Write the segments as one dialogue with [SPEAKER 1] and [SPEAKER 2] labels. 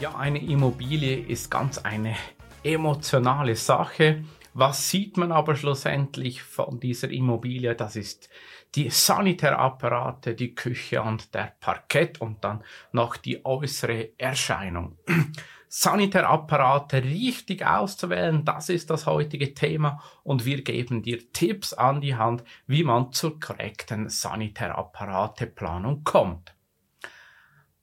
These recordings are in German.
[SPEAKER 1] Ja, eine Immobilie ist ganz eine emotionale Sache. Was sieht man aber schlussendlich von dieser Immobilie? Das ist die Sanitärapparate, die Küche und der Parkett und dann noch die äußere Erscheinung. Sanitärapparate richtig auszuwählen, das ist das heutige Thema und wir geben dir Tipps an die Hand, wie man zur korrekten Sanitärapparateeplanung kommt.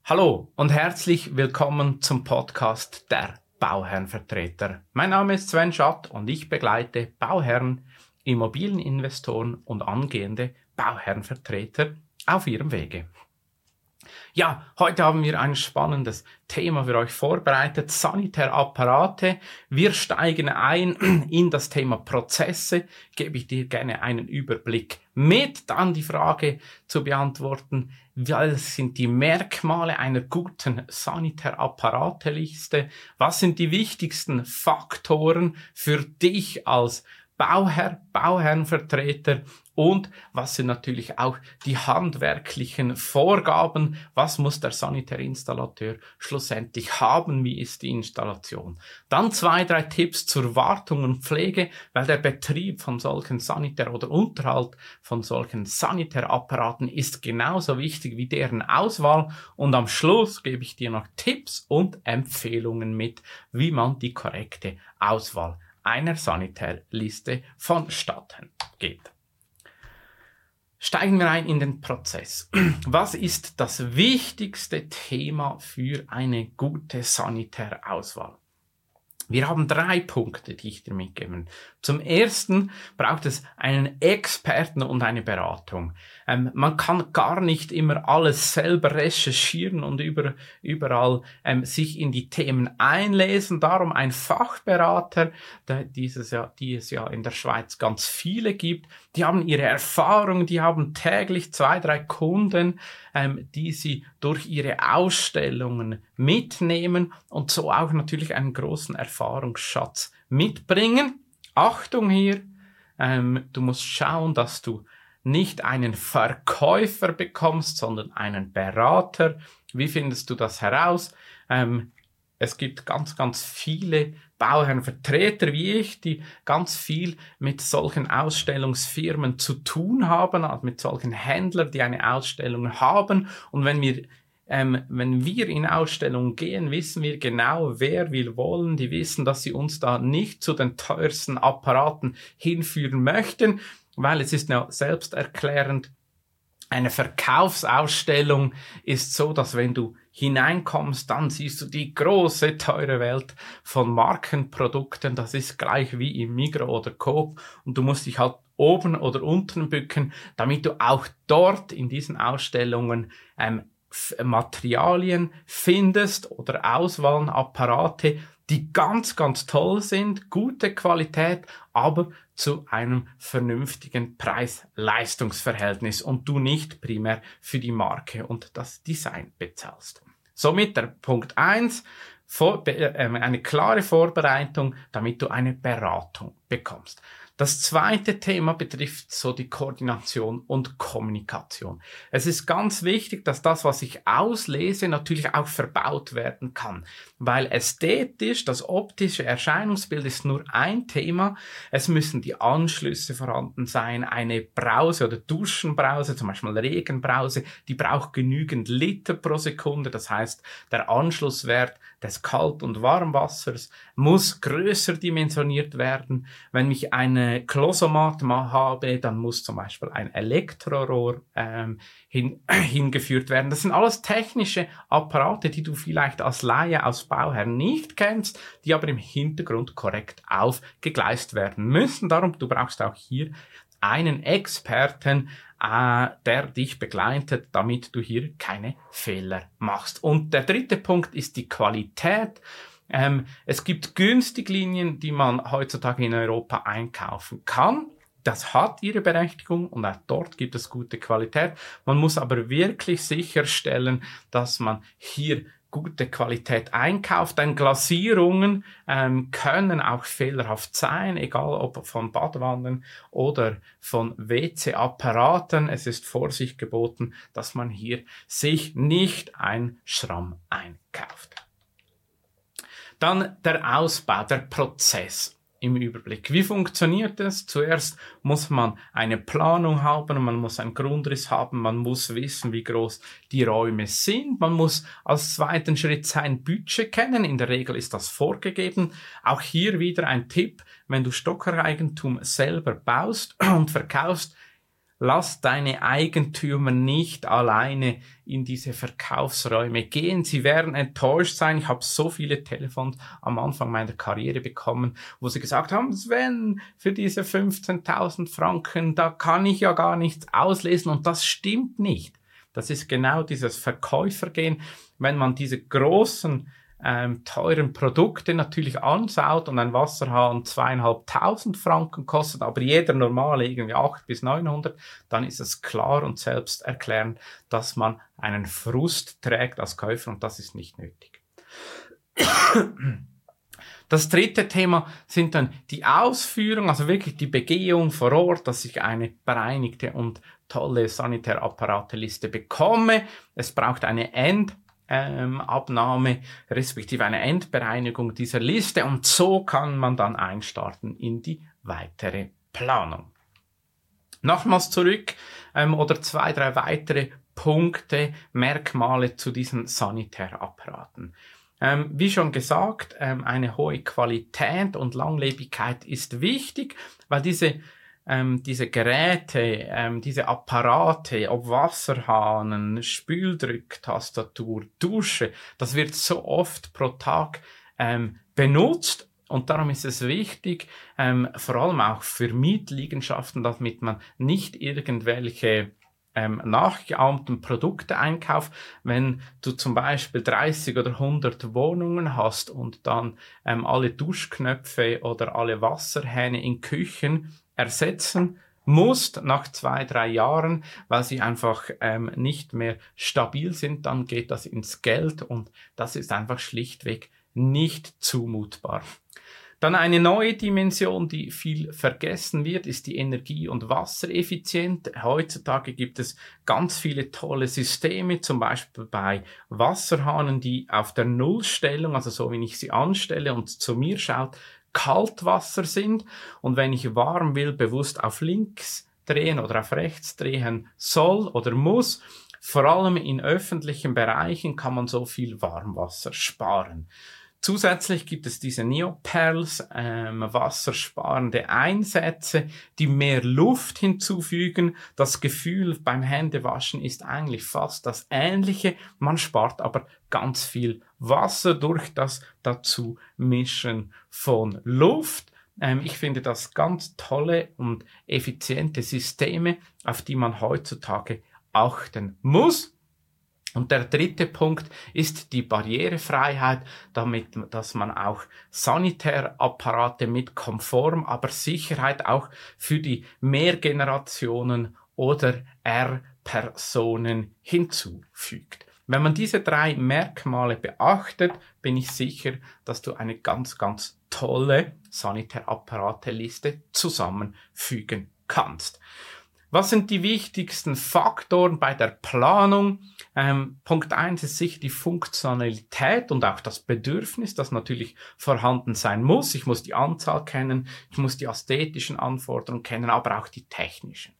[SPEAKER 1] Hallo und herzlich willkommen zum Podcast der Bauherrenvertreter. Mein Name ist Sven Schatt und ich begleite Bauherren, Immobilieninvestoren und angehende Bauherrenvertreter auf ihrem Wege. Ja, heute haben wir ein spannendes Thema für euch vorbereitet. Sanitärapparate. Wir steigen ein in das Thema Prozesse. Gebe ich dir gerne einen Überblick mit. Dann die Frage zu beantworten, was sind die Merkmale einer guten Sanitärapparateliste? Was sind die wichtigsten Faktoren für dich als Bauherr, Bauherrenvertreter und was sind natürlich auch die handwerklichen Vorgaben, was muss der Sanitärinstallateur schlussendlich haben, wie ist die Installation. Dann zwei, drei Tipps zur Wartung und Pflege, weil der Betrieb von solchen Sanitär- oder Unterhalt von solchen Sanitärapparaten ist genauso wichtig wie deren Auswahl und am Schluss gebe ich dir noch Tipps und Empfehlungen mit, wie man die korrekte Auswahl einer Sanitärliste vonstatten geht. Steigen wir ein in den Prozess. Was ist das wichtigste Thema für eine gute Sanitärauswahl? Wir haben drei Punkte, die ich dir mitgeben. Zum ersten braucht es einen Experten und eine Beratung. Ähm, man kann gar nicht immer alles selber recherchieren und über, überall ähm, sich in die Themen einlesen. Darum ein Fachberater, der dieses ja, die es ja in der Schweiz ganz viele gibt. Die haben ihre Erfahrung, die haben täglich zwei, drei Kunden, ähm, die sie durch ihre Ausstellungen mitnehmen und so auch natürlich einen großen Erfahrungsschatz mitbringen. Achtung hier, ähm, du musst schauen, dass du nicht einen Verkäufer bekommst, sondern einen Berater. Wie findest du das heraus? Ähm, es gibt ganz, ganz viele Bauherrenvertreter wie ich, die ganz viel mit solchen Ausstellungsfirmen zu tun haben, also mit solchen Händlern, die eine Ausstellung haben. Und wenn wir ähm, wenn wir in Ausstellungen gehen, wissen wir genau, wer wir wollen. Die wissen, dass sie uns da nicht zu den teuersten Apparaten hinführen möchten, weil es ist ja selbsterklärend. Eine Verkaufsausstellung ist so, dass wenn du hineinkommst, dann siehst du die große, teure Welt von Markenprodukten. Das ist gleich wie im Migro oder Coop und du musst dich halt oben oder unten bücken, damit du auch dort in diesen Ausstellungen ähm, Materialien findest oder Auswahlen, Apparate, die ganz, ganz toll sind, gute Qualität, aber zu einem vernünftigen Preis-Leistungsverhältnis und du nicht primär für die Marke und das Design bezahlst. Somit der Punkt eins äh, eine klare Vorbereitung, damit du eine Beratung bekommst. Das zweite Thema betrifft so die Koordination und Kommunikation. Es ist ganz wichtig, dass das, was ich auslese, natürlich auch verbaut werden kann, weil ästhetisch, das optische Erscheinungsbild ist nur ein Thema. Es müssen die Anschlüsse vorhanden sein. Eine Brause oder Duschenbrause, zum Beispiel Regenbrause, die braucht genügend Liter pro Sekunde. Das heißt, der Anschlusswert des Kalt- und Warmwassers muss größer dimensioniert werden. Wenn mich eine Klosomat habe, dann muss zum Beispiel ein Elektrorohr ähm, hin, hingeführt werden. Das sind alles technische Apparate, die du vielleicht als Laie, als Bauherr nicht kennst, die aber im Hintergrund korrekt aufgegleist werden müssen. Darum, du brauchst auch hier einen Experten, äh, der dich begleitet, damit du hier keine Fehler machst. Und der dritte Punkt ist die Qualität. Ähm, es gibt Günstiglinien, die man heutzutage in Europa einkaufen kann. Das hat ihre Berechtigung und auch dort gibt es gute Qualität. Man muss aber wirklich sicherstellen, dass man hier gute Qualität einkauft. Denn Glasierungen ähm, können auch fehlerhaft sein, egal ob von Badwannen oder von WC-Apparaten. Es ist Vorsicht geboten, dass man hier sich nicht ein Schramm einkauft. Dann der Ausbau, der Prozess im Überblick. Wie funktioniert es? Zuerst muss man eine Planung haben, man muss einen Grundriss haben, man muss wissen, wie groß die Räume sind, man muss als zweiten Schritt sein Budget kennen, in der Regel ist das vorgegeben. Auch hier wieder ein Tipp, wenn du Stockereigentum selber baust und verkaufst, Lass deine Eigentümer nicht alleine in diese Verkaufsräume gehen. Sie werden enttäuscht sein. Ich habe so viele Telefons am Anfang meiner Karriere bekommen, wo sie gesagt haben, Sven, für diese 15.000 Franken, da kann ich ja gar nichts auslesen und das stimmt nicht. Das ist genau dieses Verkäufergehen. Wenn man diese großen ähm, teuren Produkte natürlich ansaut und ein Wasserhahn zweieinhalbtausend Franken kostet, aber jeder normale irgendwie acht bis neunhundert, dann ist es klar und selbst erklärend, dass man einen Frust trägt als Käufer und das ist nicht nötig. Das dritte Thema sind dann die Ausführung, also wirklich die Begehung vor Ort, dass ich eine bereinigte und tolle Sanitärapparateliste bekomme. Es braucht eine End ähm, Abnahme respektive eine Endbereinigung dieser Liste und so kann man dann einstarten in die weitere Planung. Nochmals zurück ähm, oder zwei, drei weitere Punkte, Merkmale zu diesen Sanitärapparaten. Ähm, wie schon gesagt, ähm, eine hohe Qualität und Langlebigkeit ist wichtig, weil diese ähm, diese Geräte, ähm, diese Apparate, ob Wasserhahn, Spüldrücktastatur, Dusche, das wird so oft pro Tag ähm, benutzt und darum ist es wichtig, ähm, vor allem auch für Mietliegenschaften, damit man nicht irgendwelche ähm, nachgeahmten Produkte einkauft. Wenn du zum Beispiel 30 oder 100 Wohnungen hast und dann ähm, alle Duschknöpfe oder alle Wasserhähne in Küchen ersetzen musst nach zwei, drei Jahren, weil sie einfach ähm, nicht mehr stabil sind, dann geht das ins Geld und das ist einfach schlichtweg nicht zumutbar. Dann eine neue Dimension, die viel vergessen wird, ist die Energie- und Wassereffizienz. Heutzutage gibt es ganz viele tolle Systeme, zum Beispiel bei Wasserhahnen, die auf der Nullstellung, also so wie ich sie anstelle und zu mir schaut, Kaltwasser sind und wenn ich warm will, bewusst auf links drehen oder auf rechts drehen soll oder muss. Vor allem in öffentlichen Bereichen kann man so viel Warmwasser sparen. Zusätzlich gibt es diese Neoperls, ähm, wassersparende Einsätze, die mehr Luft hinzufügen. Das Gefühl beim Händewaschen ist eigentlich fast das ähnliche. Man spart aber ganz viel Wasser durch das dazu Mischen von Luft. Ähm, ich finde das ganz tolle und effiziente Systeme, auf die man heutzutage achten muss. Und der dritte Punkt ist die Barrierefreiheit, damit, dass man auch Sanitärapparate mit Konform, aber Sicherheit auch für die Mehrgenerationen oder R-Personen hinzufügt. Wenn man diese drei Merkmale beachtet, bin ich sicher, dass du eine ganz, ganz tolle Sanitärapparateliste zusammenfügen kannst. Was sind die wichtigsten Faktoren bei der Planung? Ähm, Punkt eins ist sicher die Funktionalität und auch das Bedürfnis, das natürlich vorhanden sein muss. Ich muss die Anzahl kennen, ich muss die ästhetischen Anforderungen kennen, aber auch die technischen.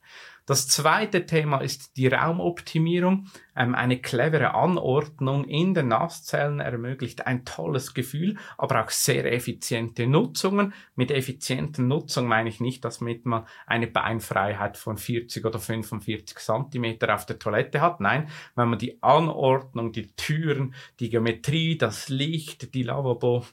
[SPEAKER 1] Das zweite Thema ist die Raumoptimierung. Ähm, eine clevere Anordnung in den Nasszellen ermöglicht ein tolles Gefühl, aber auch sehr effiziente Nutzungen. Mit effizienten Nutzung meine ich nicht, dass man eine Beinfreiheit von 40 oder 45 Zentimeter auf der Toilette hat. Nein, wenn man die Anordnung, die Türen, die Geometrie, das Licht, die Lavabo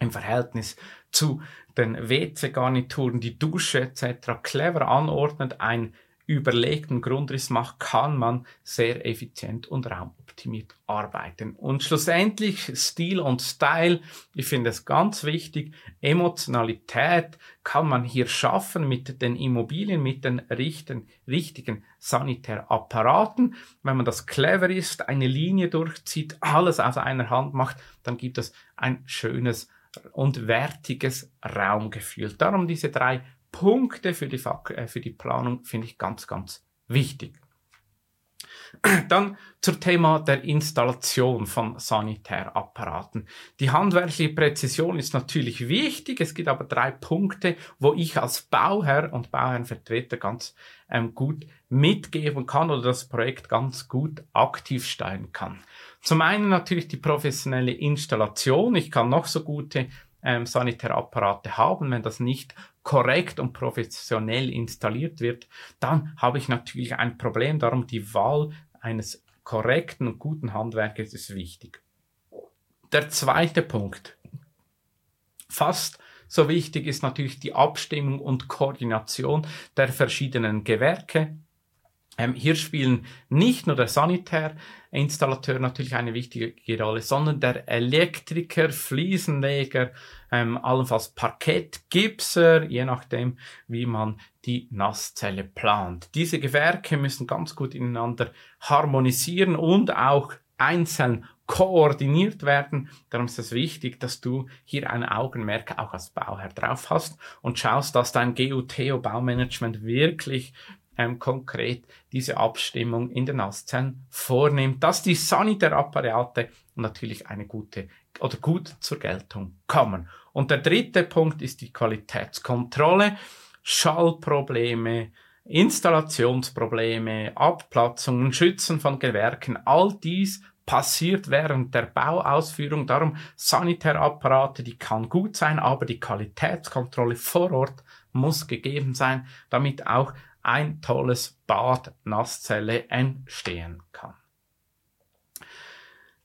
[SPEAKER 1] im Verhältnis zu den WC-Garnituren, die Dusche etc. clever anordnet, ein überlegten Grundriss macht, kann man sehr effizient und raumoptimiert arbeiten. Und schlussendlich Stil und Style, ich finde es ganz wichtig, Emotionalität kann man hier schaffen mit den Immobilien, mit den richten, richtigen Sanitärapparaten. Wenn man das clever ist, eine Linie durchzieht, alles aus einer Hand macht, dann gibt es ein schönes und wertiges Raumgefühl. Darum diese drei Punkte für die, äh, für die Planung finde ich ganz, ganz wichtig. Dann zum Thema der Installation von Sanitärapparaten. Die handwerkliche Präzision ist natürlich wichtig. Es gibt aber drei Punkte, wo ich als Bauherr und Bauherrenvertreter ganz ähm, gut mitgeben kann oder das Projekt ganz gut aktiv steuern kann. Zum einen natürlich die professionelle Installation. Ich kann noch so gute ähm, Sanitärapparate haben, wenn das nicht korrekt und professionell installiert wird, dann habe ich natürlich ein Problem. Darum die Wahl eines korrekten und guten Handwerkers ist wichtig. Der zweite Punkt, fast so wichtig ist natürlich die Abstimmung und Koordination der verschiedenen Gewerke. Ähm, hier spielen nicht nur der Sanitärinstallateur natürlich eine wichtige Rolle, sondern der Elektriker, Fliesenleger, ähm, allenfalls Parkettgipser, je nachdem, wie man die Nasszelle plant. Diese Gewerke müssen ganz gut ineinander harmonisieren und auch einzeln koordiniert werden. Darum ist es wichtig, dass du hier ein Augenmerk auch als Bauherr drauf hast und schaust, dass dein GUTO-Baumanagement wirklich ähm, konkret diese Abstimmung in den Nasszellen vornimmt, dass die Sanitärapparate natürlich eine gute oder gut zur Geltung kommen. Und der dritte Punkt ist die Qualitätskontrolle. Schallprobleme, Installationsprobleme, Abplatzungen, Schützen von Gewerken, all dies passiert während der Bauausführung. Darum Sanitärapparate, die kann gut sein, aber die Qualitätskontrolle vor Ort muss gegeben sein, damit auch ein tolles Bad Nasszelle entstehen kann.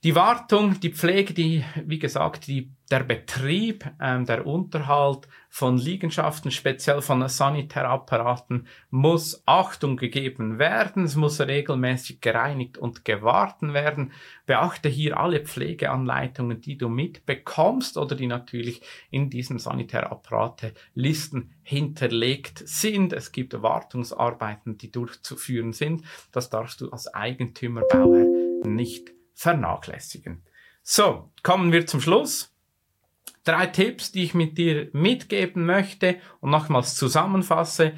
[SPEAKER 1] Die Wartung, die Pflege, die, wie gesagt, die, der Betrieb, ähm, der Unterhalt von Liegenschaften, speziell von Sanitärapparaten, muss Achtung gegeben werden. Es muss regelmäßig gereinigt und gewarten werden. Beachte hier alle Pflegeanleitungen, die du mitbekommst oder die natürlich in diesen Sanitärapparate-Listen hinterlegt sind. Es gibt Wartungsarbeiten, die durchzuführen sind. Das darfst du als Eigentümer, Bauherr nicht vernachlässigen. So, kommen wir zum Schluss. Drei Tipps, die ich mit dir mitgeben möchte und nochmals zusammenfasse.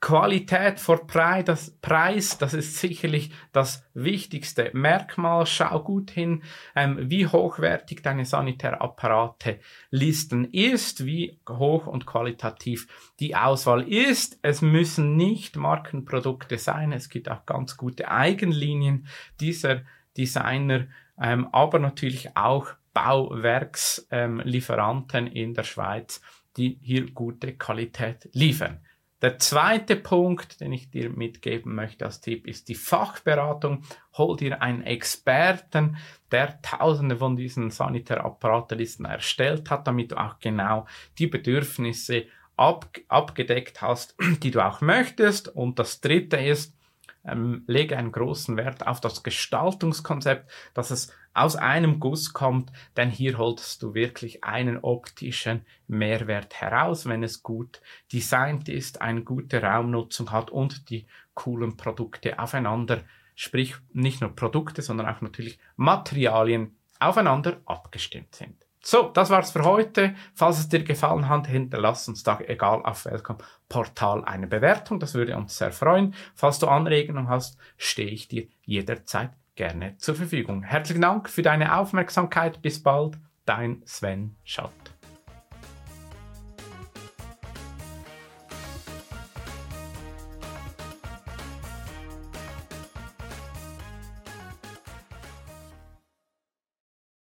[SPEAKER 1] Qualität vor Preis, das ist sicherlich das wichtigste Merkmal. Schau gut hin, ähm, wie hochwertig deine Sanitärapparate Listen ist, wie hoch und qualitativ die Auswahl ist. Es müssen nicht Markenprodukte sein, es gibt auch ganz gute Eigenlinien dieser Designer, ähm, aber natürlich auch Bauwerkslieferanten ähm, in der Schweiz, die hier gute Qualität liefern. Der zweite Punkt, den ich dir mitgeben möchte als Tipp, ist die Fachberatung. Hol dir einen Experten, der tausende von diesen Sanitärapparatelisten erstellt hat, damit du auch genau die Bedürfnisse ab, abgedeckt hast, die du auch möchtest. Und das dritte ist, ähm, lege einen großen Wert auf das Gestaltungskonzept, dass es aus einem Guss kommt, denn hier holst du wirklich einen optischen Mehrwert heraus, wenn es gut designt ist, eine gute Raumnutzung hat und die coolen Produkte aufeinander, sprich nicht nur Produkte, sondern auch natürlich Materialien aufeinander abgestimmt sind. So, das war's für heute. Falls es dir gefallen hat, hinterlass uns da, egal auf welchem Portal, eine Bewertung. Das würde uns sehr freuen. Falls du Anregungen hast, stehe ich dir jederzeit gerne zur Verfügung. Herzlichen Dank für deine Aufmerksamkeit. Bis bald. Dein Sven Schott.